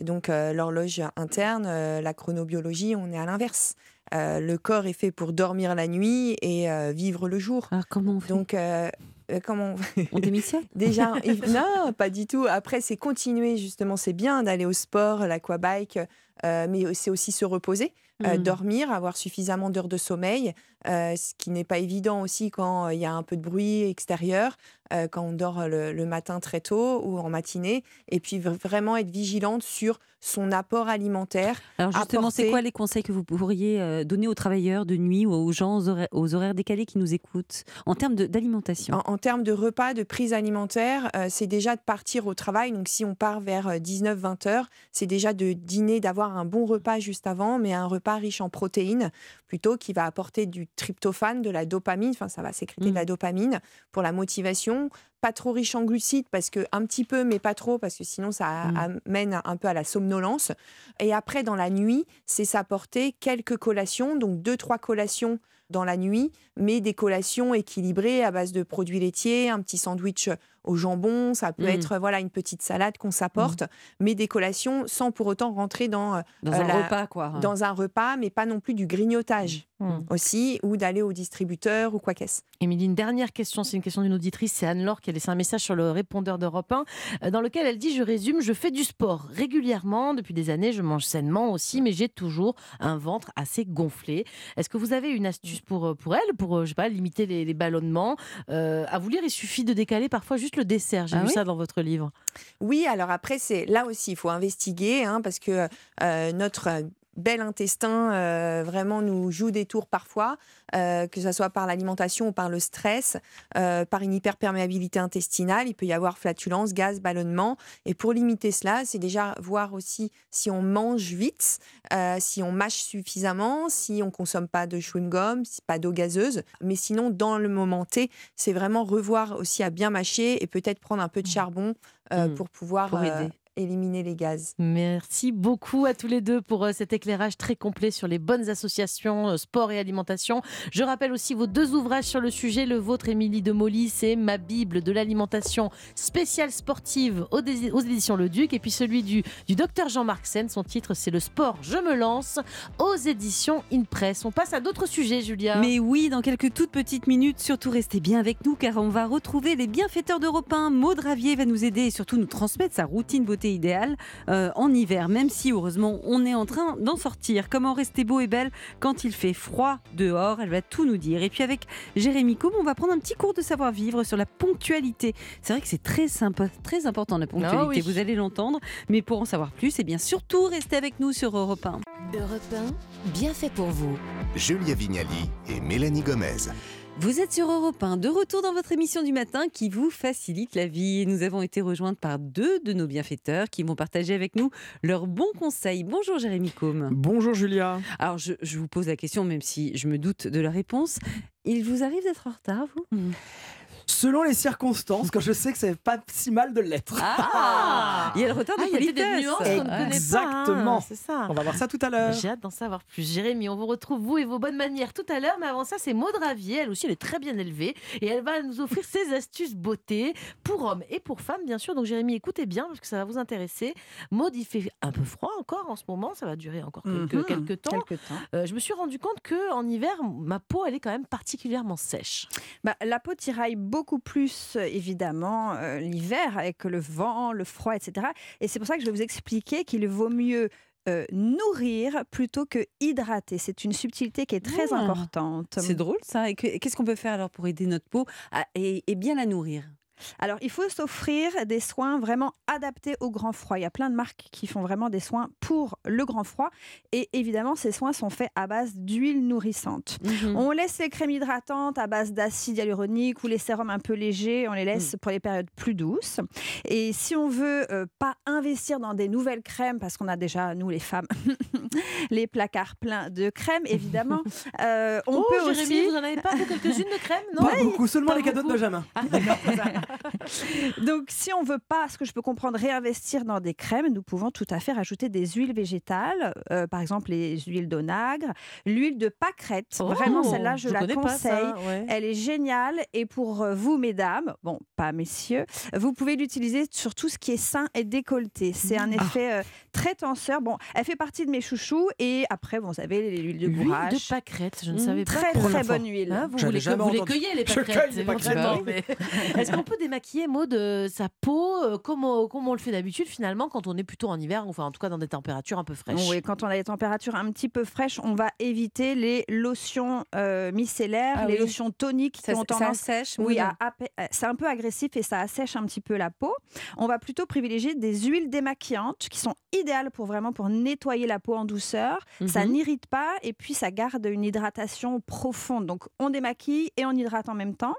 S9: Donc, euh, l'horloge interne, euh, la chronobiologie, on est à l'inverse. euh, le corps est fait pour dormir la nuit et vivre le jour.
S4: Alors, comment on fait?
S9: Donc, comment on
S4: On démissionne? *laughs*
S9: Déjà, non, pas du tout. Après, c'est continuer, justement. C'est bien d'aller au sport, l'aquabike, mais c'est aussi se reposer,
S4: Mhm.
S9: dormir, avoir suffisamment d'heures de sommeil, euh, ce qui n'est pas évident aussi quand euh, il y a un peu de bruit extérieur, euh, quand on dort le, le matin très tôt ou en matinée. Et puis vraiment être vigilante sur son apport alimentaire.
S4: Alors justement, c'est quoi les conseils que vous pourriez donner aux travailleurs de nuit ou aux gens aux horaires, aux horaires décalés qui nous écoutent en termes d'alimentation?
S9: En, en termes de repas, de prise alimentaire, euh, c'est déjà de partir au travail. Donc, si on part vers 19-20 heures, c'est déjà de dîner, d'avoir un bon repas juste avant, mais un repas riche en protéines, plutôt qui va apporter du tryptophane, de la dopamine. Enfin, ça va sécréter de la dopamine pour la motivation. Pas trop riche en glucides, parce que un petit peu, mais pas trop, parce que sinon, ça
S4: Mm.
S9: amène un peu à la somnolence. Et après, dans la nuit, c'est s'apporter quelques collations, donc deux, trois collations dans la nuit, mais des collations équilibrées à base de produits laitiers, un petit sandwich au jambon, ça peut
S4: Mm.
S9: être voilà une petite salade qu'on s'apporte, mais des collations sans pour autant rentrer dans, euh,
S4: Dans
S9: euh,
S4: un
S9: la-
S4: repas, quoi.
S9: Dans un repas, mais pas non plus du grignotage
S3: Mm.
S9: aussi, ou d'aller au distributeur ou quoi qu'est-ce.
S3: Émilie, une dernière question, c'est une question d'une auditrice, c'est Anne-Laure qui a laissé un message sur le répondeur d'Europe 1, euh, dans lequel elle dit, je résume, je fais du sport régulièrement, depuis des années, je mange sainement aussi, mais j'ai toujours un ventre assez gonflé. Est-ce que vous avez une astuce pour, euh, pour elle, pour, euh, je sais pas, limiter les, les ballonnements? Euh, À vous lire, il suffit de décaler parfois juste le dessert, j'ai
S9: Ah
S3: vu
S9: oui
S3: ça dans votre livre.
S9: Oui, alors après, c'est là aussi, il faut investiguer, hein, parce que euh, notre bel intestin euh, vraiment nous joue des tours parfois, euh, que ce soit par l'alimentation ou par le stress, euh, par une hyperperméabilité intestinale. Il peut y avoir flatulence, gaz, ballonnement. Et pour limiter cela, c'est déjà voir aussi si on mange vite, si on mâche suffisamment, si on consomme pas de chewing-gum, si pas d'eau gazeuse. Mais sinon, dans le moment T, c'est vraiment revoir aussi à bien mâcher et peut-être prendre un peu de charbon euh,
S3: Mm.
S9: pour pouvoir
S3: Pour aider.
S9: Éliminer les gaz.
S3: Merci beaucoup à tous les deux pour euh, cet éclairage très complet sur les bonnes associations euh, sport et alimentation. Je rappelle aussi vos deux ouvrages sur le sujet. Le vôtre, Émilie de Molly, c'est Ma Bible de l'alimentation spéciale sportive aux, éditions Le Duc. Et puis celui du, du docteur Jean-Marc Sen, son titre c'est Le sport, je me lance aux éditions InPress. On passe à d'autres sujets, Julia.
S4: Mais oui, dans quelques toutes petites minutes, surtout restez bien avec nous car on va retrouver les bienfaiteurs d'Europe 1. Maud Ravier va nous aider et surtout nous transmettre sa routine beauté idéale euh, en hiver, même si heureusement on est en train d'en sortir. Comment rester beau et belle quand il fait froid dehors Elle va tout nous dire. Et puis avec Jérémy Combe, on va prendre un petit cours de savoir-vivre sur la ponctualité. C'est vrai que c'est très sympa, très important la ponctualité,
S3: Ah oui.
S4: vous allez l'entendre. Mais pour en savoir plus, et bien surtout restez avec nous sur Europe 1.
S10: Europe 1, bien fait pour vous.
S1: Julia Vignali et Mélanie Gomez.
S4: Vous êtes sur Europe 1, de retour dans votre émission du matin qui vous facilite la vie. Nous avons été rejointes par deux de nos bienfaiteurs qui vont partager avec nous leurs bons conseils. Bonjour Jérémy Combe.
S11: Bonjour Julia.
S4: Alors je, je vous pose la question, même si je me doute de la réponse. Il vous arrive d'être en retard, vous?
S11: Selon les circonstances, quand je sais que c'est pas si mal de l'être.
S4: Ah Il y a le retard de
S3: Ah, il y a peut-être des
S4: politesse.
S3: nuances qu'on ne connaît pas, hein,
S11: Exactement.
S3: c'est ça.
S11: On va voir ça tout à l'heure.
S3: J'ai hâte d'en savoir plus. Jérémy, on vous retrouve, vous et vos bonnes manières tout à l'heure. Mais avant ça, c'est Maud Ravier. Elle aussi, elle est très bien élevée. Et elle va nous offrir ses *laughs* astuces beauté pour hommes et pour femmes, bien sûr. Donc, Jérémy, écoutez bien parce que ça va vous intéresser. Maud, il fait un peu froid encore en ce moment. Ça va durer encore quelques,
S7: Mhm.
S3: quelques temps.
S7: Quelques temps.
S3: Euh, je me suis rendu compte que en hiver, ma peau, elle est quand même particulièrement sèche.
S7: Bah, la peau tiraille beaucoup plus, euh, évidemment, euh, l'hiver avec le vent, le froid, etc. Et c'est pour ça que je vais vous expliquer qu'il vaut mieux euh, nourrir plutôt que hydrater. C'est une subtilité qui est très
S4: Ah,
S7: importante.
S4: C'est drôle ça. Et qu'est-ce qu'on peut faire alors pour aider notre peau à- et, et bien la nourrir?
S7: Alors, il faut s'offrir des soins vraiment adaptés au grand froid. Il y a plein de marques qui font vraiment des soins pour le grand froid. Et évidemment, ces soins sont faits à base d'huile nourrissante.
S4: Mhm.
S7: On laisse les crèmes hydratantes à base d'acide hyaluronique ou les sérums un peu légers, on les laisse pour les périodes plus douces. Et si on veut euh, pas investir dans des nouvelles crèmes, parce qu'on a déjà, nous les femmes, *laughs* les placards pleins de crèmes, évidemment, *laughs* euh, on
S3: oh,
S7: peut
S3: Jérémy,
S7: aussi...
S3: vous en avez pas quelques-unes de crème, *laughs* non?
S11: Pas beaucoup, seulement
S3: Pas
S11: les cadeaux de. Benjamin.
S3: Ah. *laughs*
S7: Donc, si on veut pas, ce que je peux comprendre, réinvestir dans des crèmes, nous pouvons tout à fait rajouter des huiles végétales, euh, par exemple les huiles d'onagre, l'huile de pâquerette.
S3: Oh,
S7: Vraiment, celle-là, je,
S3: je
S7: la conseille.
S3: ça, ouais.
S7: Elle est géniale. Et pour euh, vous, mesdames, bon, pas messieurs, vous pouvez l'utiliser sur tout ce qui est sein et décolleté. C'est un
S3: Ah.
S7: effet euh, très tenseur. Bon, elle fait partie de mes chouchous. Et après, bon, vous savez, l'huile de
S3: L'huile
S7: bourrache.
S3: de pâquerette, je ne
S7: Mmh,
S3: savez pas.
S7: Très,
S3: Pour
S7: très bonne huile.
S3: Hein, vous
S11: jamais
S3: vous les cueillez les
S11: Je
S3: pâquerettes,
S11: les *laughs*
S3: Est-ce qu'on peut démaquiller, Maud, euh, sa peau euh, comme, on- comme on le fait d'habitude finalement quand on est plutôt en hiver, enfin en tout cas dans des températures un peu fraîches
S7: Oui, quand on a des températures un petit peu fraîches, on va éviter les lotions euh, micellaires,
S4: Ah
S7: les
S4: oui.
S7: lotions toniques
S4: Ça-
S7: qui ont
S4: ça
S7: tendance.
S4: assèche,
S7: Oui, à euh, c'est un peu agressif et ça assèche un petit peu la peau. On va plutôt privilégier des huiles démaquillantes qui sont idéales pour vraiment pour nettoyer la peau en douceur. Ça
S4: Mhm.
S7: n'irrite pas et puis ça garde une hydratation profonde. Donc on démaquille et on hydrate en même temps.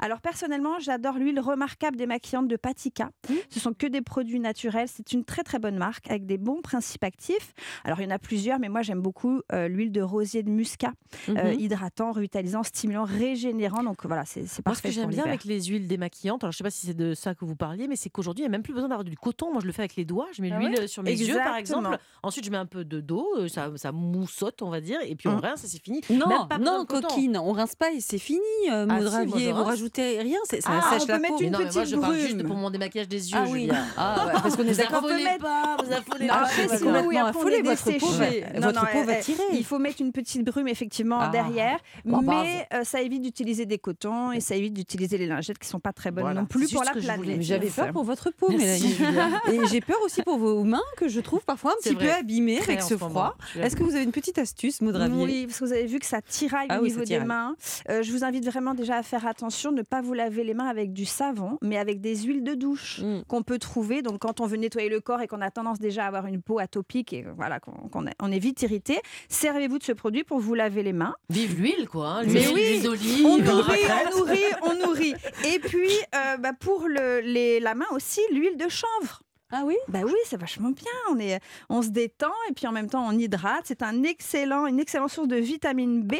S7: Alors personnellement, j'adore l'huile remarquable démaquillante de Patika. Ce sont que des produits naturels. C'est une très très bonne marque avec des bons principes actifs. Alors il y en a plusieurs, mais moi j'aime beaucoup euh, l'huile de rosier de muscat, euh,
S3: Mhm.
S7: hydratant, revitalisant, stimulant, régénérant. Donc voilà, c'est c'est
S3: Moi, ce
S7: parfait
S3: que j'aime bien avec les huiles démaquillantes, alors je sais pas si c'est de ça que vous parliez, mais c'est qu'aujourd'hui, il n'y a même plus besoin d'avoir du coton. Moi, je le fais avec les doigts. Je mets
S7: Ah
S3: l'huile
S7: ouais?
S3: sur mes yeux, par exemple. Ensuite, je mets un peu de d'eau, ça, ça moussote, on va dire, et puis on
S7: Mm.
S3: rince et c'est fini.
S4: Non,
S3: Même pas besoin
S4: non, coquine, on rince pas et c'est fini, euh,
S3: Ah si, moi,
S4: Vous rajoutez rien, c'est- ça
S7: Ah,
S4: sèche
S7: on peut mettre une
S3: non, mais moi,
S7: petite
S3: je parle juste
S7: brume.
S3: pour mon démaquillage des yeux,
S4: Ah oui.
S3: Julia.
S4: Ah ouais, parce qu'on *laughs* est
S3: Vous
S4: d'accord.
S3: affolez
S7: mettre-
S3: pas, vous affolez
S7: Non,
S3: pas.
S7: après,
S4: affolé,
S7: affolé,
S4: votre
S7: votre
S4: peau va- votre peau va tirer.
S7: Il faut mettre une petite brume effectivement
S4: Ah.
S7: derrière, mais euh, ça évite d'utiliser des cotons et ça évite d'utiliser les lingettes qui sont pas très bonnes
S3: Voilà,
S7: non plus pour
S3: juste
S7: la planète.
S4: J'avais peur pour votre peau, Mélanie. Et j'ai peur aussi pour vos mains que je trouve parfois un petit peu abîmées avec ce froid. Est-ce que vous avez une petite astuce, Maud Ravier
S7: Oui, parce que vous avez vu que ça tiraille
S4: Ah
S7: au
S4: oui,
S7: niveau des mains. Euh, je vous invite vraiment déjà à faire attention, ne pas vous laver les mains avec du savon, mais avec des huiles de douche
S4: Mm.
S7: qu'on peut trouver. Donc quand on veut nettoyer le corps et qu'on a tendance déjà à avoir une peau atopique et voilà qu'on on est vite irrité, servez-vous de ce produit pour vous laver les mains.
S3: Vive l'huile, quoi. hein,
S7: Mais oui. On nourrit, on nourrit, on nourrit. Et puis, euh, bah, pour le, les, la main aussi, l'huile de chanvre.
S4: Ah oui?
S7: Bah oui, c'est vachement bien. On, est, on se détend et puis en même temps on hydrate. C'est un excellent, une excellente source de vitamine B,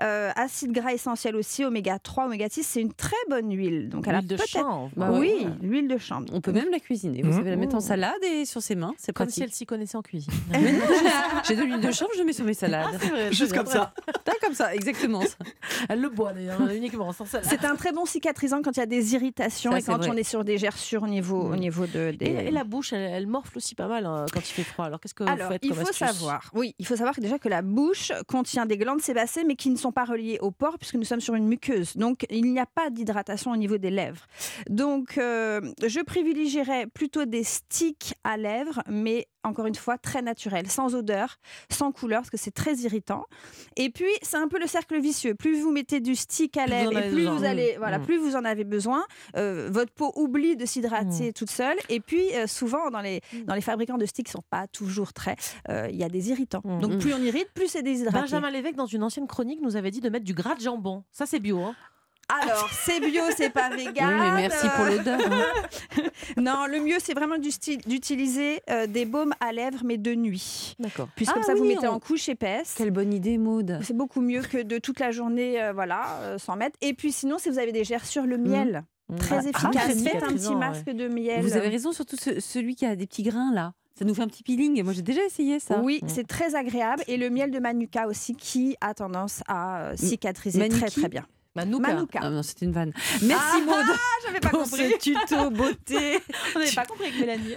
S7: euh, acide gras essentiel aussi, oméga 3, oméga 6. C'est une très bonne huile. Donc elle a
S3: L'huile de chanvre.
S4: Bah
S7: oui,
S4: ouais.
S7: l'huile de chanvre.
S4: On peut même la cuisiner. Vous
S11: Mmh.
S4: savez la mettre en
S3: Oh.
S4: salade et sur ses mains, c'est
S3: Comme si elle s'y connaissait en cuisine. *laughs*
S4: Mais non, j'ai- de l'huile de chanvre, je mets sur mes salades.
S3: Vrai,
S11: Juste comme ça.
S4: T'as comme ça, exactement. ça.
S3: Elle le boit d'ailleurs, *laughs* uniquement sans salade.
S7: C'est un très bon cicatrisant quand il y a des irritations
S4: Ça,
S7: et quand
S4: vrai.
S7: on est sur des gerçures au niveau, au niveau de, des...
S3: Et, et la bouche, elle, elle morfle aussi pas mal hein, quand il fait froid. Alors qu'est-ce que vous
S7: Alors,
S3: faites
S7: il
S3: comme
S7: faut
S3: astuce
S7: savoir, oui, il faut savoir que déjà que la bouche contient des glandes sébacées, mais qui ne sont pas reliées au pores, puisque nous sommes sur une muqueuse. Donc, il n'y a pas d'hydratation au niveau des lèvres. Donc, euh, je privilégierais plutôt des sticks à lèvres, mais encore une fois, très naturels, sans odeur, sans couleur, parce que c'est très irritant. Et puis, c'est un peu le cercle vicieux. Plus vous mettez du stick à lèvres, et plus
S3: besoin.
S7: vous allez, voilà,
S3: Mm.
S7: plus vous en avez besoin. Euh, votre peau oublie de s'hydrater toute seule. Et puis, euh, souvent, dans les, dans les fabricants de sticks, sont pas toujours très. euh, Il y a des irritants.
S3: Mm.
S7: Donc, plus on irrite, plus c'est déshydraté.
S3: Benjamin Lévesque, dans une ancienne chronique, nous avait dit de mettre du gras de jambon. Ça, c'est bio. Hein.
S7: Alors, c'est bio, c'est pas vegan.
S4: Oui, mais merci pour l'odeur. hein. *laughs*
S7: Non, le mieux, c'est vraiment d'utiliser euh, des baumes à lèvres, mais de nuit.
S3: D'accord.
S7: Puis
S4: Ah
S7: comme ça, vous mettez
S4: on-
S7: en couche épaisse.
S4: Quelle bonne idée, Maud.
S7: C'est beaucoup mieux que de toute la journée, euh, voilà, euh, sans mettre. Et puis sinon, si vous avez des gerçures, le miel, très
S3: Ah,
S7: efficace.
S3: très
S7: Faites un petit masque de miel.
S4: Vous avez raison, surtout ce- celui qui a des petits grains là. Ça nous fait un petit peeling. Moi, j'ai déjà essayé ça.
S7: Oui, c'est très agréable. Et le miel de Manuka aussi, qui a tendance à euh, cicatriser
S4: Manuki
S7: très très bien.
S3: Manouka.
S7: Manuka.
S4: Ah non, c'était une vanne. Merci
S7: Ah,
S4: Maud
S7: j'avais pas
S4: pour
S7: compris.
S4: ce tuto beauté. *laughs*
S7: On n'avait pas compris avec Mélanie.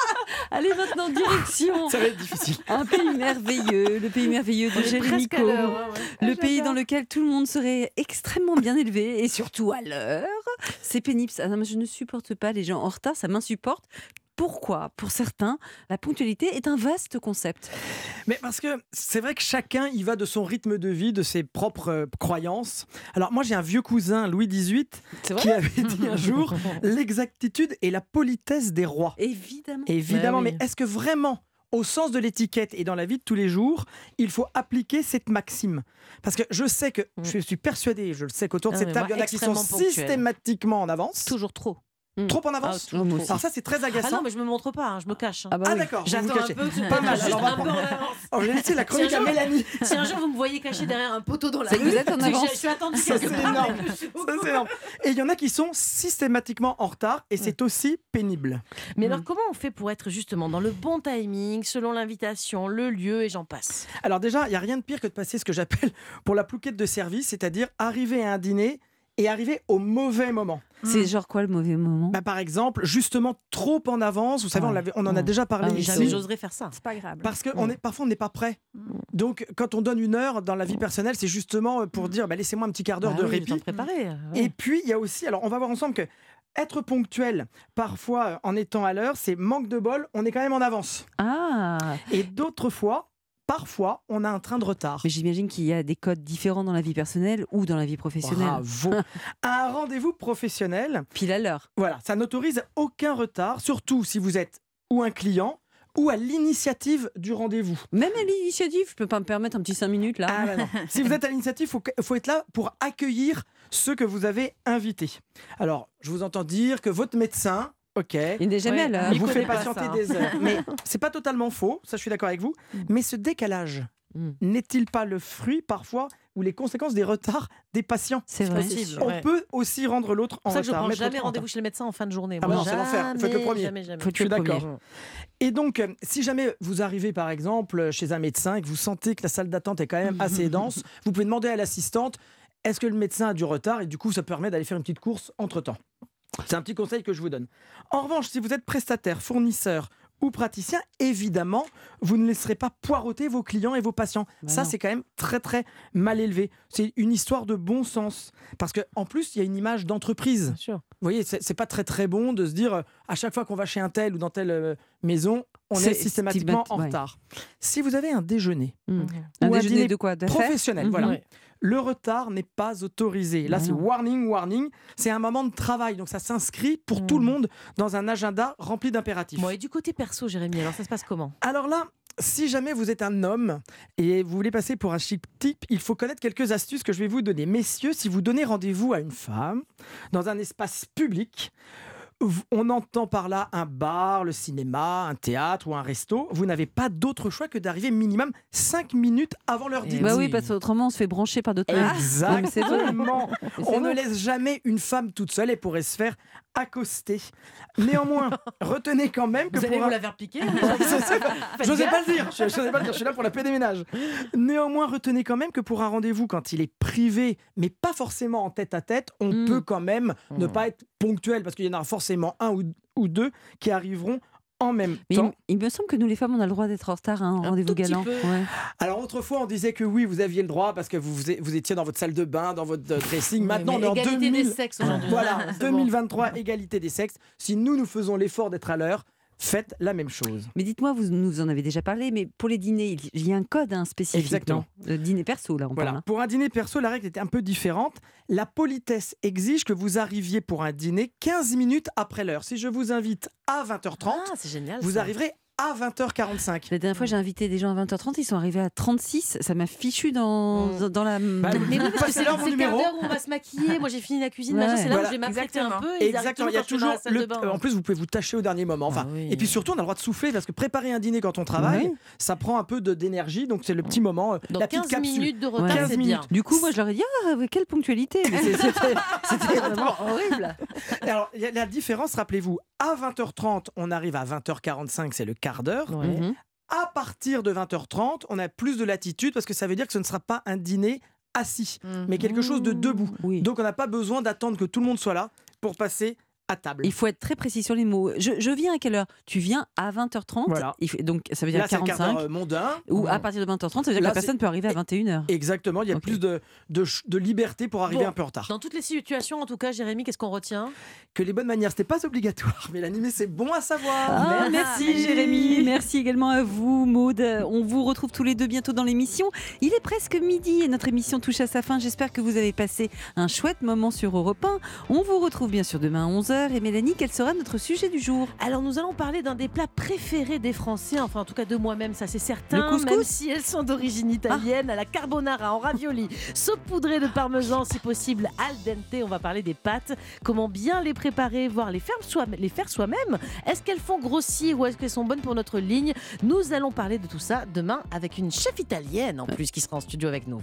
S7: *laughs*
S4: Allez maintenant direction
S11: Ça va être difficile.
S4: un pays merveilleux, le pays merveilleux de Jérémy
S3: ouais, ouais.
S4: Le pays dans lequel tout le monde serait extrêmement bien élevé et surtout à l'heure. C'est pénible. ça. Non, je ne supporte pas les gens en retard, ça m'insupporte. Pourquoi Pour certains, la ponctualité est un vaste concept.
S11: Mais parce que c'est vrai que chacun y va de son rythme de vie, de ses propres euh, croyances. Alors moi j'ai un vieux cousin, Louis XVIII, qui avait dit un jour *laughs* l'exactitude et la politesse des rois.
S4: Évidemment.
S11: Évidemment,
S3: oui.
S11: mais est-ce que vraiment, au sens de l'étiquette et dans la vie de tous les jours, il faut appliquer cette maxime? Parce que je sais que, je suis persuadé, je le sais qu'autour de
S3: Ah,
S11: cette table, il y en a qui sont
S3: ponctuel.
S11: systématiquement en avance.
S3: Toujours trop. Hmm.
S11: Trop en avance
S3: Ah, trop.
S11: Alors ça, c'est très
S3: Ah
S11: agaçant.
S3: non, mais je me montre pas, hein, je me cache. hein.
S11: Ah d'accord, vous vous
S3: J'attends un peu. que- *laughs*
S11: Pas mal,
S3: juste
S11: alors on va
S3: un peu en avance.
S11: Oh, j'ai laissé la
S3: Si
S11: chronique à Mélanie. *laughs*
S3: Si un jour vous me voyez caché derrière un poteau dans la
S4: C'est que
S3: rue,
S4: vous êtes en avance.
S3: je- *laughs* je suis attendue
S11: Ça, c'est énorme.
S3: mais-
S11: Ça, c'est énorme. Et il y en a qui sont systématiquement en retard et c'est aussi pénible.
S3: Mais alors, comment on fait pour être justement dans le bon timing, selon l'invitation, le lieu et j'en passe?
S11: Alors déjà, il n'y a rien de pire que de passer ce que j'appelle pour la plouquette de service, c'est-à-dire arriver à un dîner et arriver au mauvais moment.
S4: C'est genre quoi le mauvais moment
S11: Bah, par exemple, justement trop en avance. Vous savez, on, l'avait- on en a déjà parlé
S3: Ah
S11: ici.
S3: j'oserais faire ça.
S7: C'est pas grave.
S11: Parce que on est, parfois on n'est pas prêt. Donc quand on donne une heure dans la vie personnelle, c'est justement pour dire bah, laissez-moi un petit quart d'heure
S3: Bah
S11: de
S3: oui,
S11: répit.
S3: préparer, ouais.
S11: Et puis il y a aussi, alors on va voir ensemble que être ponctuel, parfois euh, en étant à l'heure, c'est manque de bol, on est quand même en avance.
S4: Ah
S11: Et d'autres fois, parfois, on a un train de retard.
S4: Mais j'imagine qu'il y a des codes différents dans la vie personnelle ou dans la vie professionnelle.
S11: Bravo. *laughs* un rendez-vous professionnel.
S4: Pile à l'heure.
S11: Voilà, ça n'autorise aucun retard, surtout si vous êtes ou un client ou à l'initiative du rendez-vous.
S4: Même à l'initiative, je peux pas me permettre un petit 5 minutes là.
S11: Ah bah non. *laughs* si vous êtes à l'initiative, il faut, faut être là pour accueillir ceux que vous avez invités. Alors, je vous entends dire que votre médecin, ok,
S4: Il n'est jamais à l'heure.
S11: vous
S3: connaît
S11: fait patienter
S3: ça, hein.
S11: des heures. Mais *laughs* c'est pas totalement faux, ça je suis d'accord avec vous. Mais ce décalage
S4: Mm.
S11: n'est-il pas le fruit parfois ou les conséquences des retards des patients?
S4: C'est vrai.
S3: possible.
S11: On
S3: ouais.
S11: peut aussi rendre l'autre en
S3: C'est pour ça que je
S11: retard.
S3: prends jamais rendez-vous chez le médecin en fin de journée.
S11: Ah
S3: Moi,
S11: non, c'est l'enfer. Faites le
S3: jamais,
S11: premier.
S3: Jamais, jamais.
S11: Faut Je suis d'accord. Et donc, euh, si jamais vous arrivez par exemple chez un médecin et que vous sentez que la salle d'attente est quand même assez *laughs* dense, vous pouvez demander à l'assistante est-ce que le médecin a du retard? Et du coup ça permet d'aller faire une petite course entre temps. C'est un petit conseil que je vous donne. En revanche, si vous êtes prestataire, fournisseur ou praticien, évidemment, vous ne laisserez pas poireauter vos clients et vos patients.
S4: Bah
S11: ça, c'est quand même très très mal élevé. C'est une histoire de bon sens. Parce qu'en plus, il y a une image d'entreprise. Vous voyez, c'est pas très très bon de se dire euh, à chaque fois qu'on va chez un tel ou dans telle euh, maison, on est systématiquement en
S4: ouais.
S11: retard. Si vous avez un déjeuner
S4: Mm.
S3: Mhm.
S4: Un déjeuner de quoi
S11: professionnel, voilà,
S3: Ouais.
S11: Le retard n'est pas autorisé. Là, c'est warning, warning. C'est un moment de travail, donc ça s'inscrit pour tout le
S3: Mm.
S11: monde dans un agenda rempli d'impératifs.
S3: Bon, et du côté perso, Jérémy, alors ça se passe comment?
S11: Alors là, si jamais vous êtes un homme et vous voulez passer pour un chic type, il faut connaître quelques astuces que je vais vous donner. Messieurs, si vous donnez rendez-vous à une femme dans un espace public, on entend par là un bar, le cinéma, un théâtre ou un resto, vous n'avez pas d'autre choix que d'arriver minimum 5 minutes avant l'heure
S3: Eh
S11: dite.
S4: Bah oui, parce qu'autrement on se fait brancher par d'autres. Non.
S11: Exactement. *laughs* On ne laisse jamais une femme toute seule et pourrait se faire accoster. Néanmoins, *laughs* retenez quand même que
S3: Vous allez
S11: pour
S3: vous
S11: un-
S3: la faire piquer *laughs*
S11: J'osais
S3: gaffe.
S11: pas le dire. Je, j'osais pas le dire. Je suis là pour la paix des ménages. Néanmoins, retenez quand même que pour un rendez-vous, quand il est privé, mais pas forcément en tête à tête, on
S4: Mm.
S11: peut quand même ne
S3: Mm.
S11: pas être ponctuel parce qu'il y en aura forcément un ou, ou deux qui arriveront en même
S4: Mais il,
S11: temps.
S4: il me semble que nous les femmes on a le droit d'être en retard à un
S3: Un
S4: rendez-vous galant.
S3: peu.
S4: Ouais.
S11: Alors autrefois, on disait que oui, vous aviez le droit parce que vous, vous vous étiez dans votre salle de bain, dans votre euh, dressing. Maintenant,
S3: mais
S11: on est en
S3: égalité
S11: 2000.
S3: des sexes aujourd'hui.
S11: Voilà, *laughs*
S3: C'est bon.
S11: 2023, égalité des sexes. Si nous, nous faisons l'effort d'être à l'heure, faites la même chose.
S4: Mais dites-moi, vous nous en avez déjà parlé, mais pour les dîners, il- y a un code hein, spécifique.
S11: Exactement.
S4: Le dîner perso, là, on
S11: Voilà.
S4: parle. hein.
S11: Pour un dîner perso, la règle était un peu différente. La politesse exige que vous arriviez pour un dîner 15 minutes après l'heure. Si je vous invite à 20h30,
S3: Ah, génial.
S11: vous
S3: ça.
S11: arriverez à 20h45.
S4: La dernière fois, j'ai invité des gens à 20h30, ils sont arrivés à 36. Ça m'a fichu dans,
S3: Mm.
S4: dans, dans la.
S11: Bah,
S3: Mais oui, parce que
S11: Passez *laughs*
S3: c'est d'heure où on va se maquiller. Moi, j'ai fini la cuisine.
S4: Ouais.
S3: C'est là
S11: Voilà.
S3: où je vais m'apprêter un peu. et
S11: Exactement, il y a
S3: dans
S11: toujours le.
S3: de bain.
S11: En plus, vous pouvez vous tâcher au dernier moment. Enfin,
S3: Ah oui.
S11: et puis surtout, on a le droit de souffler parce que préparer un dîner quand on travaille,
S4: Ouais.
S11: ça prend un peu d'énergie. Donc c'est le petit moment, euh,
S3: Donc
S11: la petite
S3: 15
S11: capsule.
S3: minutes de retard,
S11: 15
S3: c'est bien.
S11: minutes.
S4: Du coup, moi, je leur ai dit Ah, quelle ponctualité C'était *laughs* vraiment horrible.
S11: Alors, la différence, rappelez-vous, à 20h30, on arrive à 20h45, c'est le quart d'heure.
S3: Ouais.
S4: Mhm.
S11: À partir de 20h30, on a plus de latitude parce que ça veut dire que ce ne sera pas un dîner assis,
S3: Mhm.
S11: mais quelque chose de debout.
S4: Oui.
S11: Donc on n'a pas besoin d'attendre que tout le monde soit là pour passer à table.
S4: Il faut être très précis sur les mots. Je, je viens à quelle heure? Tu viens à 20h30.
S11: Voilà.
S4: Il fait- donc, ça veut dire
S11: Là, c'est le quart
S4: 45.
S11: d'heure euh, mondain.
S4: Ou à partir de 20h30, ça veut dire
S11: Là,
S4: que la personne peut arriver à 21h.
S11: Exactement, il y a plus de, de, ch- de liberté pour arriver
S3: Bon.
S11: un peu en retard.
S3: Dans toutes les situations, en tout cas, Jérémy, qu'est-ce qu'on retient?
S11: Que les bonnes manières, c'était pas obligatoire, *laughs* mais l'animé, c'est bon à savoir.
S4: Ah, merci Jérémy, merci également à vous Maude. On vous retrouve tous les deux bientôt dans l'émission. Il est presque midi et notre émission touche à sa fin. J'espère que vous avez passé un chouette moment sur Europe 1. On vous retrouve bien sûr demain à 11h. 11h. Et Mélanie, quel sera notre sujet du jour?
S3: Alors nous allons parler d'un des plats préférés des Français, enfin en tout cas de moi-même, ça c'est certain.
S4: Le couscous
S3: même si elles sont d'origine italienne, à la carbonara, en ravioli, saupoudré de parmesan si possible, al dente. On va parler des pâtes, comment bien les préparer, voire les faire, soi- les faire soi-même? Est-ce qu'elles font grossir ou est-ce qu'elles sont bonnes pour notre ligne? Nous allons parler de tout ça demain avec une chef italienne en plus qui sera en studio avec nous.